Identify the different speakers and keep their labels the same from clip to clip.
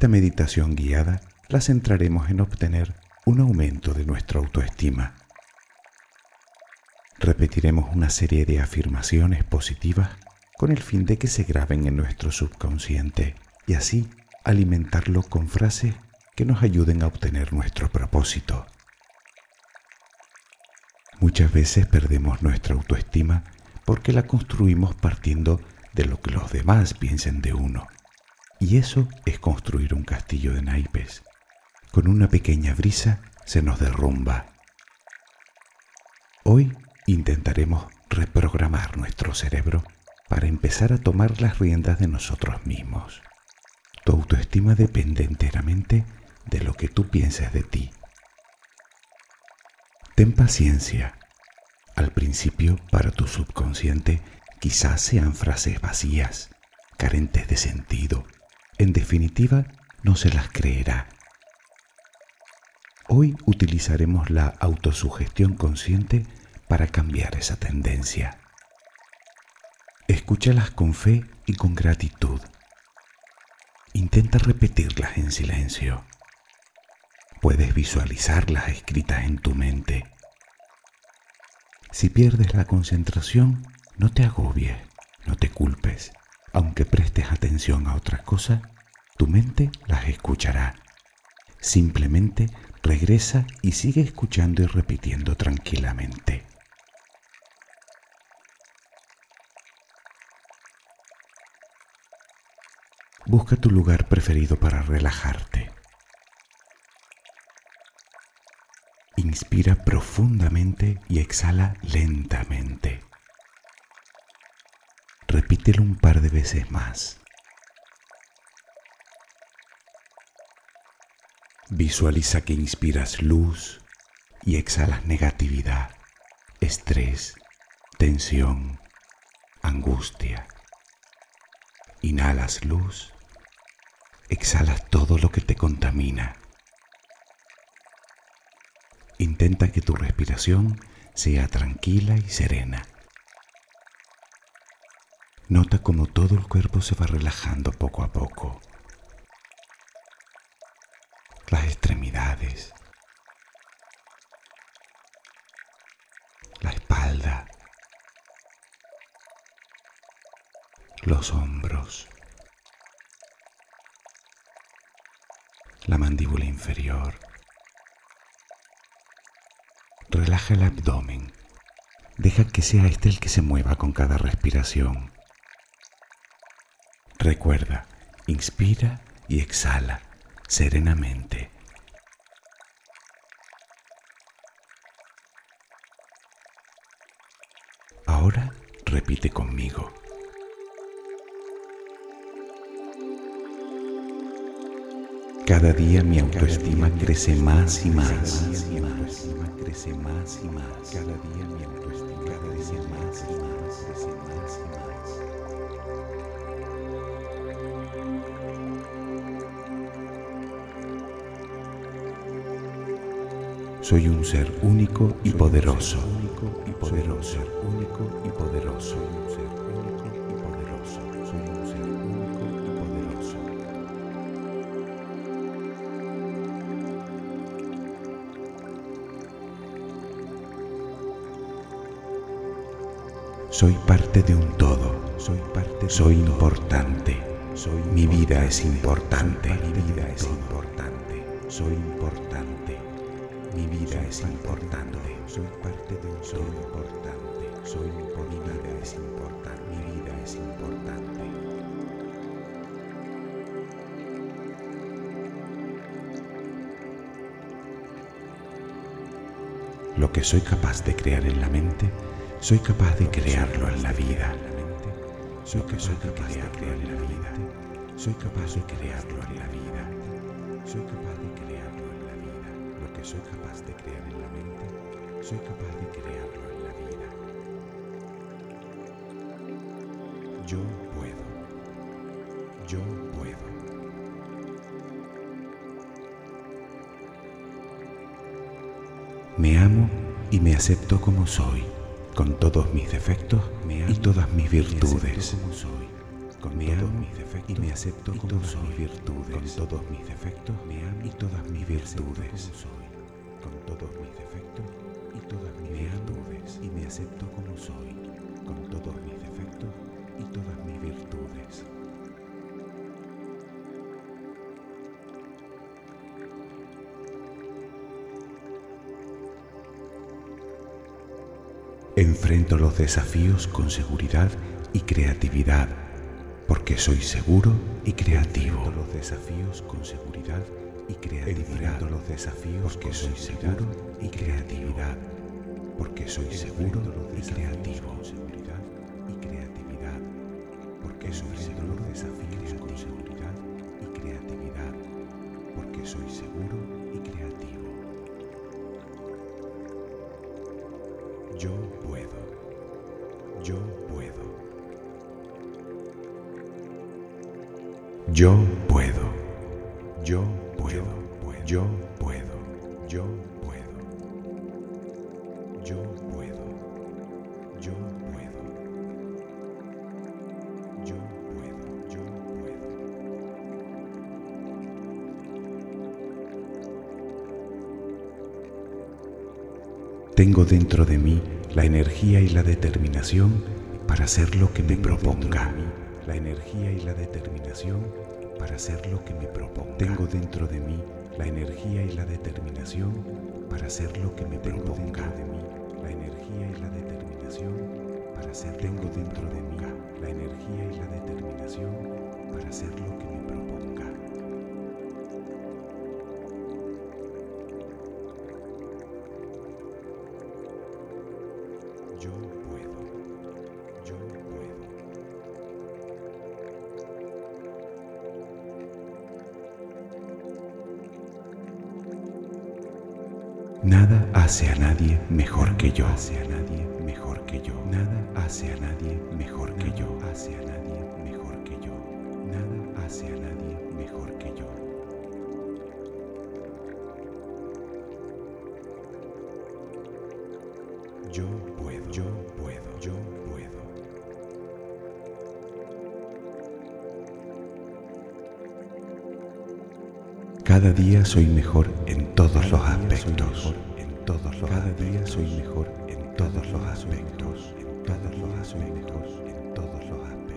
Speaker 1: esta meditación guiada la centraremos en obtener un aumento de nuestra autoestima. Repetiremos una serie de afirmaciones positivas con el fin de que se graben en nuestro subconsciente y así alimentarlo con frases que nos ayuden a obtener nuestro propósito. Muchas veces perdemos nuestra autoestima porque la construimos partiendo de lo que los demás piensen de uno. Y eso es construir un castillo de naipes. Con una pequeña brisa se nos derrumba. Hoy intentaremos reprogramar nuestro cerebro para empezar a tomar las riendas de nosotros mismos. Tu autoestima depende enteramente de lo que tú pienses de ti. Ten paciencia. Al principio, para tu subconsciente, quizás sean frases vacías, carentes de sentido. En definitiva, no se las creerá. Hoy utilizaremos la autosugestión consciente para cambiar esa tendencia. Escúchalas con fe y con gratitud. Intenta repetirlas en silencio. Puedes visualizarlas escritas en tu mente. Si pierdes la concentración, no te agobies, no te culpes. Aunque prestes atención a otras cosas, tu mente las escuchará. Simplemente regresa y sigue escuchando y repitiendo tranquilamente. Busca tu lugar preferido para relajarte. Inspira profundamente y exhala lentamente. Repítelo un par de veces más. Visualiza que inspiras luz y exhalas negatividad, estrés, tensión, angustia. Inhalas luz, exhalas todo lo que te contamina. Intenta que tu respiración sea tranquila y serena. Nota cómo todo el cuerpo se va relajando poco a poco. Las extremidades, la espalda, los hombros, la mandíbula inferior Relaja el abdomen. Deja que sea este el que se mueva con cada respiración. Recuerda, inspira y exhala serenamente. Ahora repite conmigo. Cada día mi autoestima crece más y más. crece más y más. Cada día mi autoestima crece más y más, Soy un ser único y poderoso. Único y poderoso. Único y poderoso. Soy parte de un todo. Soy parte. Soy importante. Soy mi vida es importante. Mi vida es importante. Soy importante. Mi vida es importante. Soy parte de un todo importante. Soy mi vida es importante. Mi vida es importante. Lo que soy capaz de crear en la mente soy capaz de crearlo en la vida. Soy que soy capaz de crearlo en la vida. Soy capaz de crearlo en la vida. Soy capaz de crearlo que soy capaz de crear en la mente, soy capaz de crearlo en la vida. Yo puedo. Yo puedo. Me amo y me acepto como soy con todos mis defectos y todas mis virtudes. con todos mis defectos y me acepto como virtudes, con todos mis defectos me amo y todas mis virtudes, soy, con todos mis defectos y todas mis virtudes y me acepto como soy, con todos mis defectos y todas mis virtudes. Enfrento los desafíos con seguridad y creatividad, porque soy seguro y creativo. Enfrento los desafíos con seguridad y creatividad. Enfrento los desafíos porque soy seguro y creatividad, porque soy seguro y creativo. seguridad y creatividad, porque soy seguro los desafíos con seguridad y creatividad, porque soy seguro y creativo. Yo puedo. Yo puedo. Yo puedo. Yo Yo puedo. Yo puedo. Yo puedo. Yo puedo. Yo puedo. Yo puedo. Tengo dentro de mí la energía y la determinación para hacer lo que me proponga. La energía y la determinación para hacer lo que me proponga. Tengo dentro de mí la energía y la determinación para hacer lo que me proponga. Tengo dentro de mí la energía y la determinación para hacer Tengo dentro de mí la energía y la determinación para hacer lo que me proponga. Nada hace a nadie mejor que yo. Hace a nadie mejor que yo. Nada hace a nadie mejor que yo. Hace a nadie Cada día soy mejor en todos los aspectos. En todos los Cada día soy mejor en todos los aspectos. En todos los aspectos. En todos los aspectos.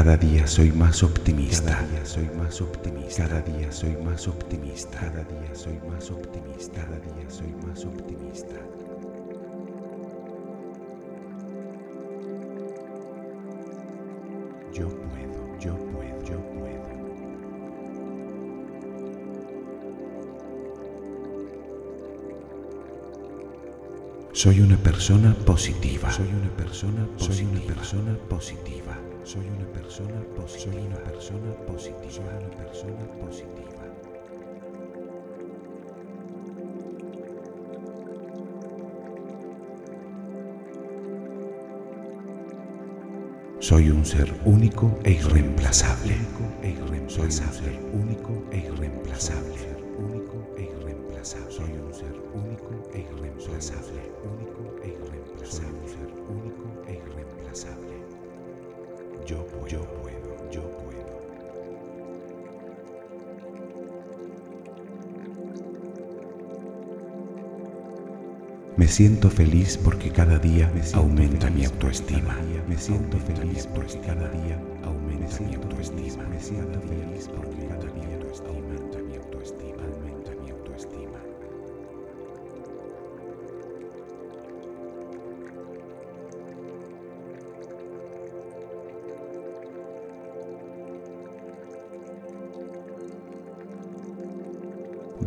Speaker 1: Cada día soy más optimista. Cada día soy más optimista. Cada día soy más optimista. Cada día soy más optimista. Cada día soy más optimista. Yo puedo, yo puedo, yo puedo. Soy una persona positiva. Soy una persona positiva. Soy una persona positiva. Soy una persona positiva. Soy una persona positiva. Soy una persona positiva. Soy un ser único e irreemplazable. Soy un ser único e irreemplazable. Soy un ser único e irreemplazable. Único e irreemplazable. Único e irreemplazable. Yo puedo, yo puedo, yo puedo. Me siento feliz porque cada día aumenta mi autoestima. Me siento feliz porque cada día aumenta mi autoestima. Me siento feliz porque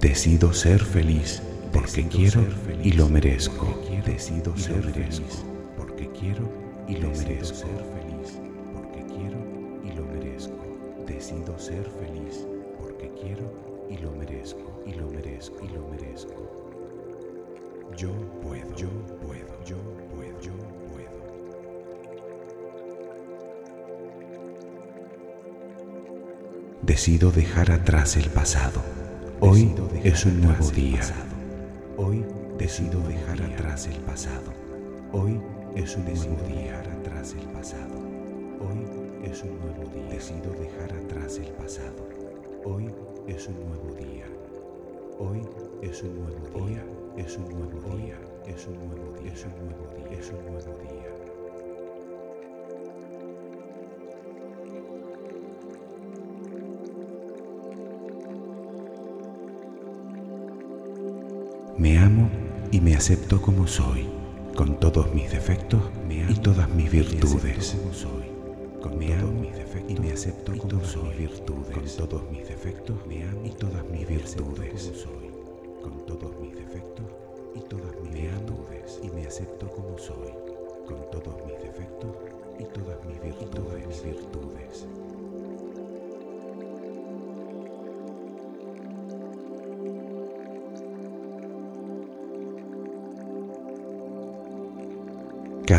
Speaker 1: Decido ser feliz porque quiero y lo merezco. Decido ser feliz porque quiero y lo merezco. ser feliz porque quiero y lo merezco. Decido ser feliz porque quiero y lo merezco y lo merezco y lo merezco. Yo puedo, yo puedo, yo puedo, yo puedo. Decido dejar atrás el pasado Hoy es un nuevo día. Hoy decido dejar atrás el pasado. Hoy es un nuevo día atrás el pasado. Hoy es un nuevo día. Decido dejar atrás el pasado. Hoy es un nuevo día. Hoy es un nuevo día. Es un nuevo día. Es un nuevo día. Es un nuevo día. Es un nuevo día. Me amo y me acepto como soy, con todos mis defectos y todas mis virtudes. Me amo y me acepto como soy, virtudes, con todos mis defectos y todas mis virtudes. Con todos mis defectos y todas mis virtudes. Y me acepto como soy, con todos mis defectos y todas mis virtudes.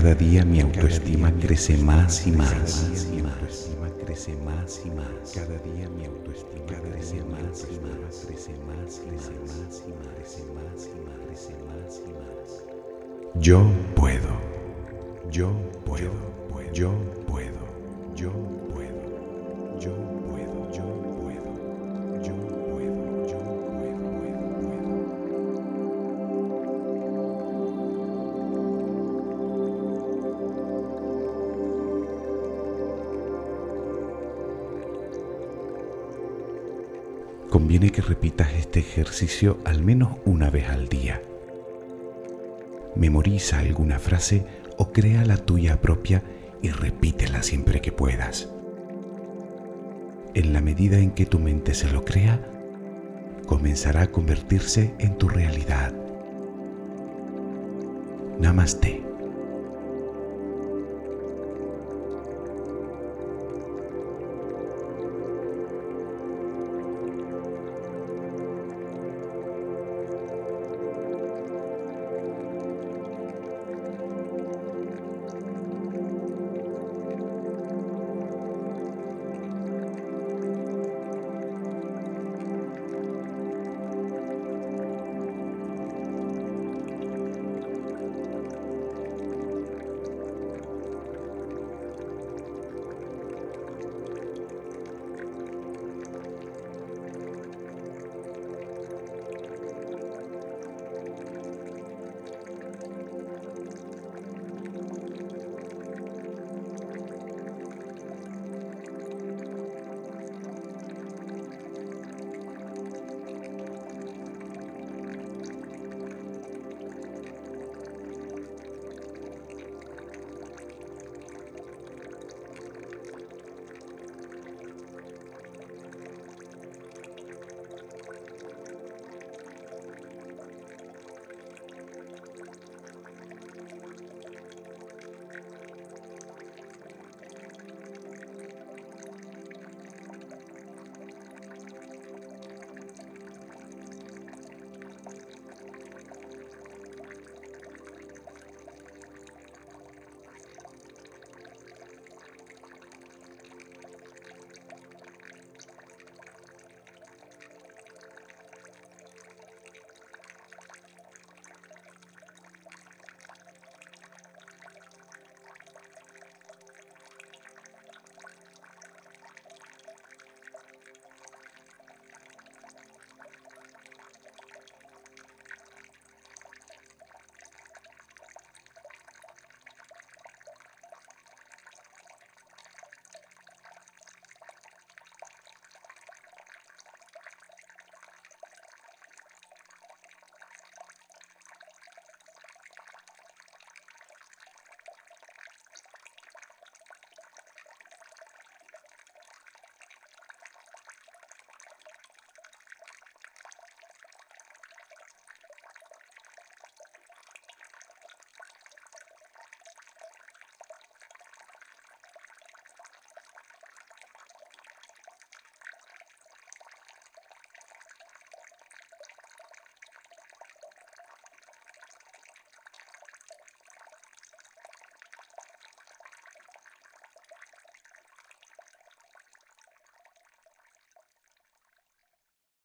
Speaker 1: Cada día mi autoestima crece más y más. crece más y más. Cada día mi autoestima crece más y más. Crece más y más. Crece más y más. Crece más y más. Yo puedo. Yo puedo. Yo puedo. Yo puedo. Conviene que repitas este ejercicio al menos una vez al día. Memoriza alguna frase o crea la tuya propia y repítela siempre que puedas. En la medida en que tu mente se lo crea, comenzará a convertirse en tu realidad. Namaste.